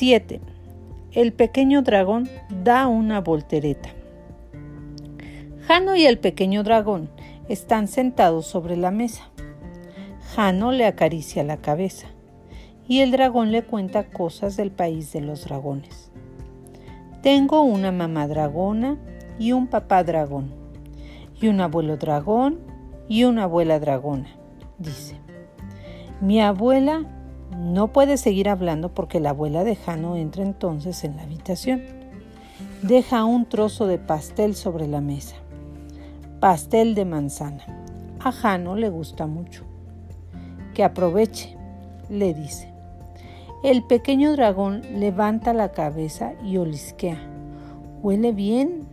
7. El pequeño dragón da una voltereta. Jano y el pequeño dragón están sentados sobre la mesa. Jano le acaricia la cabeza y el dragón le cuenta cosas del país de los dragones. Tengo una mamá dragona y un papá dragón, y un abuelo dragón y una abuela dragona, dice. Mi abuela no puede seguir hablando porque la abuela de Jano entra entonces en la habitación. Deja un trozo de pastel sobre la mesa. Pastel de manzana. A Jano le gusta mucho. Que aproveche, le dice. El pequeño dragón levanta la cabeza y olisquea. ¿Huele bien?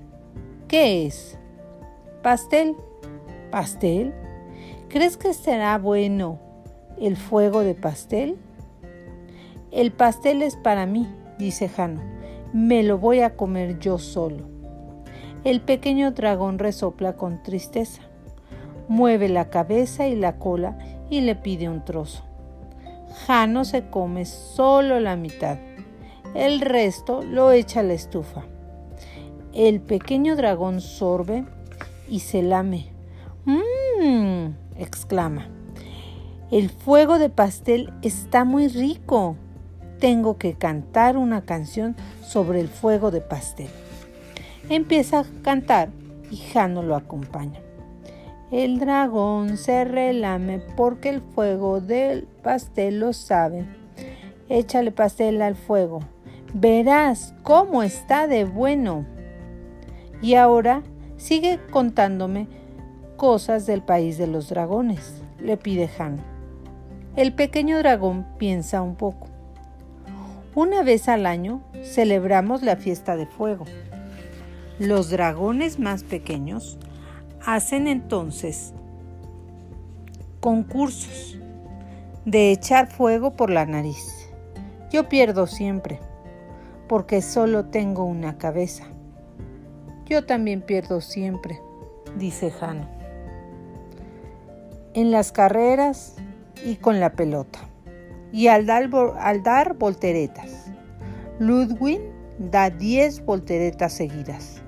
¿Qué es? Pastel. ¿Pastel? ¿Crees que será bueno el fuego de pastel? El pastel es para mí, dice Jano. Me lo voy a comer yo solo. El pequeño dragón resopla con tristeza. Mueve la cabeza y la cola y le pide un trozo. Jano se come solo la mitad. El resto lo echa a la estufa. El pequeño dragón sorbe y se lame. ¡Mmm! exclama. El fuego de pastel está muy rico. Tengo que cantar una canción sobre el fuego de pastel. Empieza a cantar y Jano lo acompaña. El dragón se relame porque el fuego del pastel lo sabe. Échale pastel al fuego. Verás cómo está de bueno. Y ahora sigue contándome cosas del país de los dragones, le pide Han. El pequeño dragón piensa un poco. Una vez al año celebramos la fiesta de fuego. Los dragones más pequeños hacen entonces concursos de echar fuego por la nariz. Yo pierdo siempre, porque solo tengo una cabeza. Yo también pierdo siempre, dice Jano. En las carreras y con la pelota. Y al dar, volteretas. Ludwig da 10 volteretas seguidas.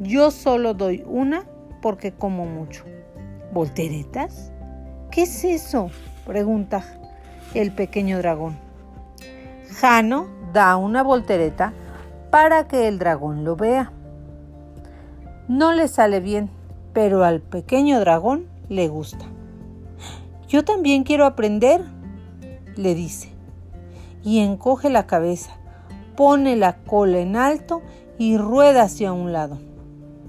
Yo solo doy una porque como mucho. ¿Volteretas? ¿Qué es eso? pregunta el pequeño dragón. Jano da una voltereta para que el dragón lo vea. No le sale bien, pero al pequeño dragón le gusta. Yo también quiero aprender, le dice, y encoge la cabeza, pone la cola en alto y rueda hacia un lado.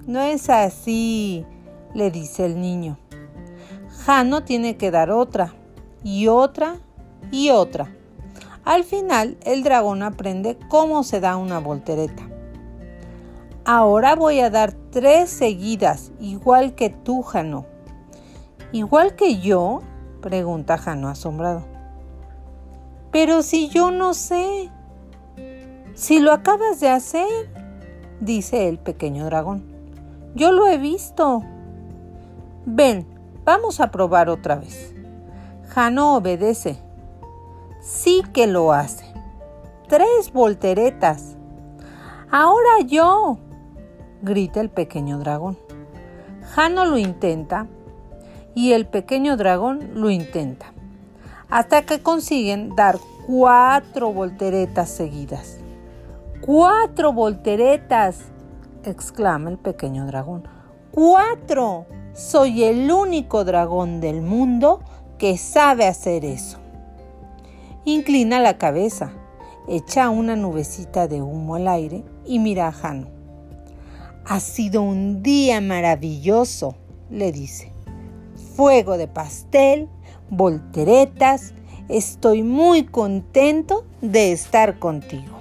No es así, le dice el niño. Jano tiene que dar otra, y otra, y otra. Al final, el dragón aprende cómo se da una voltereta. Ahora voy a dar tres seguidas, igual que tú, Jano. ¿Igual que yo? pregunta Jano asombrado. Pero si yo no sé. Si lo acabas de hacer, dice el pequeño dragón. Yo lo he visto. Ven, vamos a probar otra vez. Jano obedece. Sí que lo hace. Tres volteretas. Ahora yo, grita el pequeño dragón. Jano lo intenta y el pequeño dragón lo intenta, hasta que consiguen dar cuatro volteretas seguidas. ¡Cuatro volteretas! exclama el pequeño dragón. ¡Cuatro! Soy el único dragón del mundo que sabe hacer eso. Inclina la cabeza, echa una nubecita de humo al aire y mira a Jano. Ha sido un día maravilloso, le dice. Fuego de pastel, volteretas, estoy muy contento de estar contigo.